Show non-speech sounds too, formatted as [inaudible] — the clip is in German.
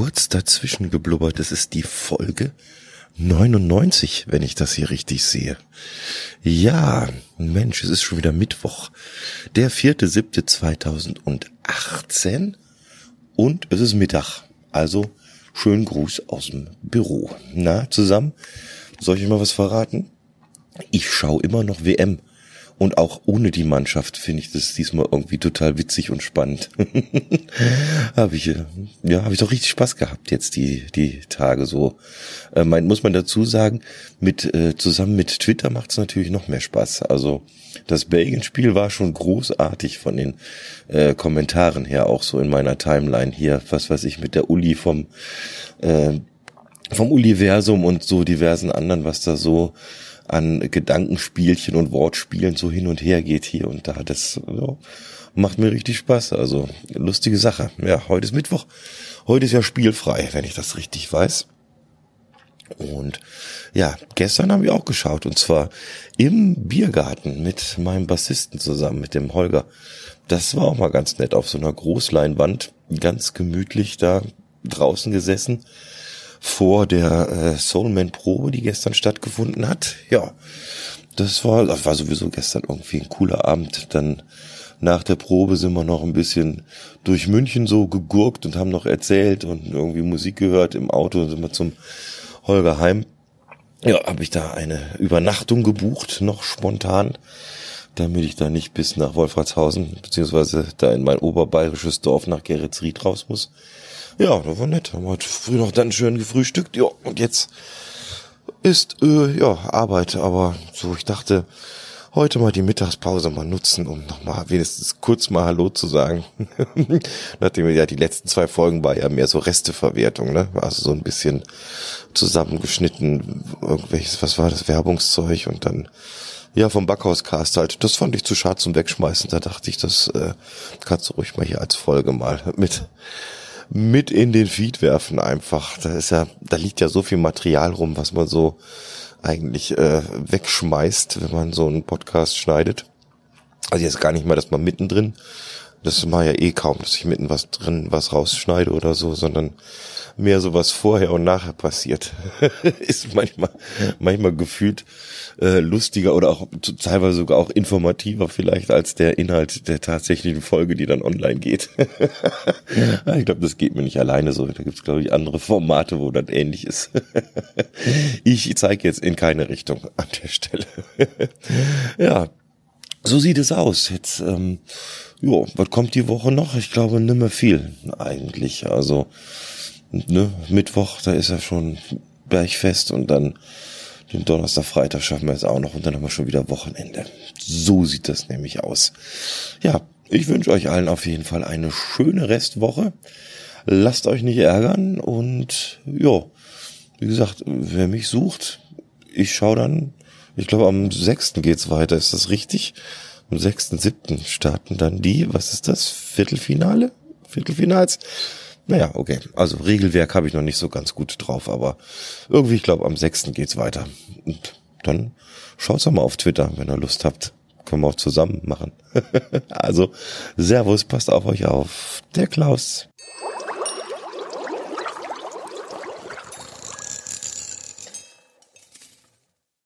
kurz dazwischen geblubbert. Das ist die Folge 99, wenn ich das hier richtig sehe. Ja, Mensch, es ist schon wieder Mittwoch. Der 4.7.2018 und es ist Mittag. Also schönen Gruß aus dem Büro. Na, zusammen? Soll ich mal was verraten? Ich schaue immer noch WM. Und auch ohne die Mannschaft finde ich das diesmal irgendwie total witzig und spannend. [laughs] habe ich, ja, habe ich doch richtig Spaß gehabt jetzt die, die Tage so. Äh, muss man dazu sagen, mit, äh, zusammen mit Twitter macht es natürlich noch mehr Spaß. Also, das Belgien-Spiel war schon großartig von den äh, Kommentaren her, auch so in meiner Timeline hier, was weiß ich, mit der Uli vom, äh, vom Universum und so diversen anderen, was da so an Gedankenspielchen und Wortspielen so hin und her geht hier und da. Das ja, macht mir richtig Spaß. Also lustige Sache. Ja, heute ist Mittwoch. Heute ist ja spielfrei, wenn ich das richtig weiß. Und ja, gestern haben wir auch geschaut und zwar im Biergarten mit meinem Bassisten zusammen, mit dem Holger. Das war auch mal ganz nett auf so einer Großleinwand, ganz gemütlich da draußen gesessen vor der äh, Soulman-Probe, die gestern stattgefunden hat. Ja, das war, das war sowieso gestern irgendwie ein cooler Abend. Dann nach der Probe sind wir noch ein bisschen durch München so gegurkt und haben noch erzählt und irgendwie Musik gehört im Auto. Sind wir zum Holger heim. Ja, habe ich da eine Übernachtung gebucht, noch spontan, damit ich da nicht bis nach Wolfratshausen, beziehungsweise da in mein oberbayerisches Dorf nach Geretsried raus muss. Ja, das war nett. Haben heute früh noch dann schön gefrühstückt. Ja, und jetzt ist, äh, ja, Arbeit. Aber so, ich dachte, heute mal die Mittagspause mal nutzen, um nochmal wenigstens kurz mal Hallo zu sagen. [laughs] Nachdem ja die letzten zwei Folgen war ja mehr so Resteverwertung, ne? Also so ein bisschen zusammengeschnitten, irgendwelches, was war das, Werbungszeug und dann ja, vom Backhauscast halt. Das fand ich zu schade zum Wegschmeißen. Da dachte ich, das äh, kannst du ruhig mal hier als Folge mal mit mit in den Feed werfen einfach. Da ist ja, da liegt ja so viel Material rum, was man so eigentlich äh, wegschmeißt, wenn man so einen Podcast schneidet. Also jetzt gar nicht mal, dass man mittendrin, das mache ja eh kaum, dass ich mitten was drin was rausschneide oder so, sondern mehr so was vorher und nachher passiert. [laughs] ist manchmal, manchmal gefühlt äh, lustiger oder auch teilweise sogar auch informativer vielleicht als der Inhalt der tatsächlichen Folge, die dann online geht. [laughs] ich glaube, das geht mir nicht alleine so. Da gibt's glaube ich, andere Formate, wo das ähnlich ist. [laughs] ich zeige jetzt in keine Richtung an der Stelle. ja, so sieht es aus. Jetzt, ähm, jo, was kommt die Woche noch? Ich glaube, nimmer viel eigentlich. Also, ne, Mittwoch, da ist ja schon Bergfest und dann den Donnerstag, Freitag schaffen wir es auch noch und dann haben wir schon wieder Wochenende. So sieht das nämlich aus. Ja, ich wünsche euch allen auf jeden Fall eine schöne Restwoche. Lasst euch nicht ärgern und ja, wie gesagt, wer mich sucht, ich schaue dann, ich glaube am 6. geht's weiter, ist das richtig? Am 6.7. starten dann die, was ist das? Viertelfinale? Viertelfinals? Naja, okay. Also Regelwerk habe ich noch nicht so ganz gut drauf, aber irgendwie, ich glaube, am 6. geht's weiter. Und dann schaut's doch mal auf Twitter, wenn ihr Lust habt. Können wir auch zusammen machen. [laughs] also, Servus, passt auf euch auf. Der Klaus.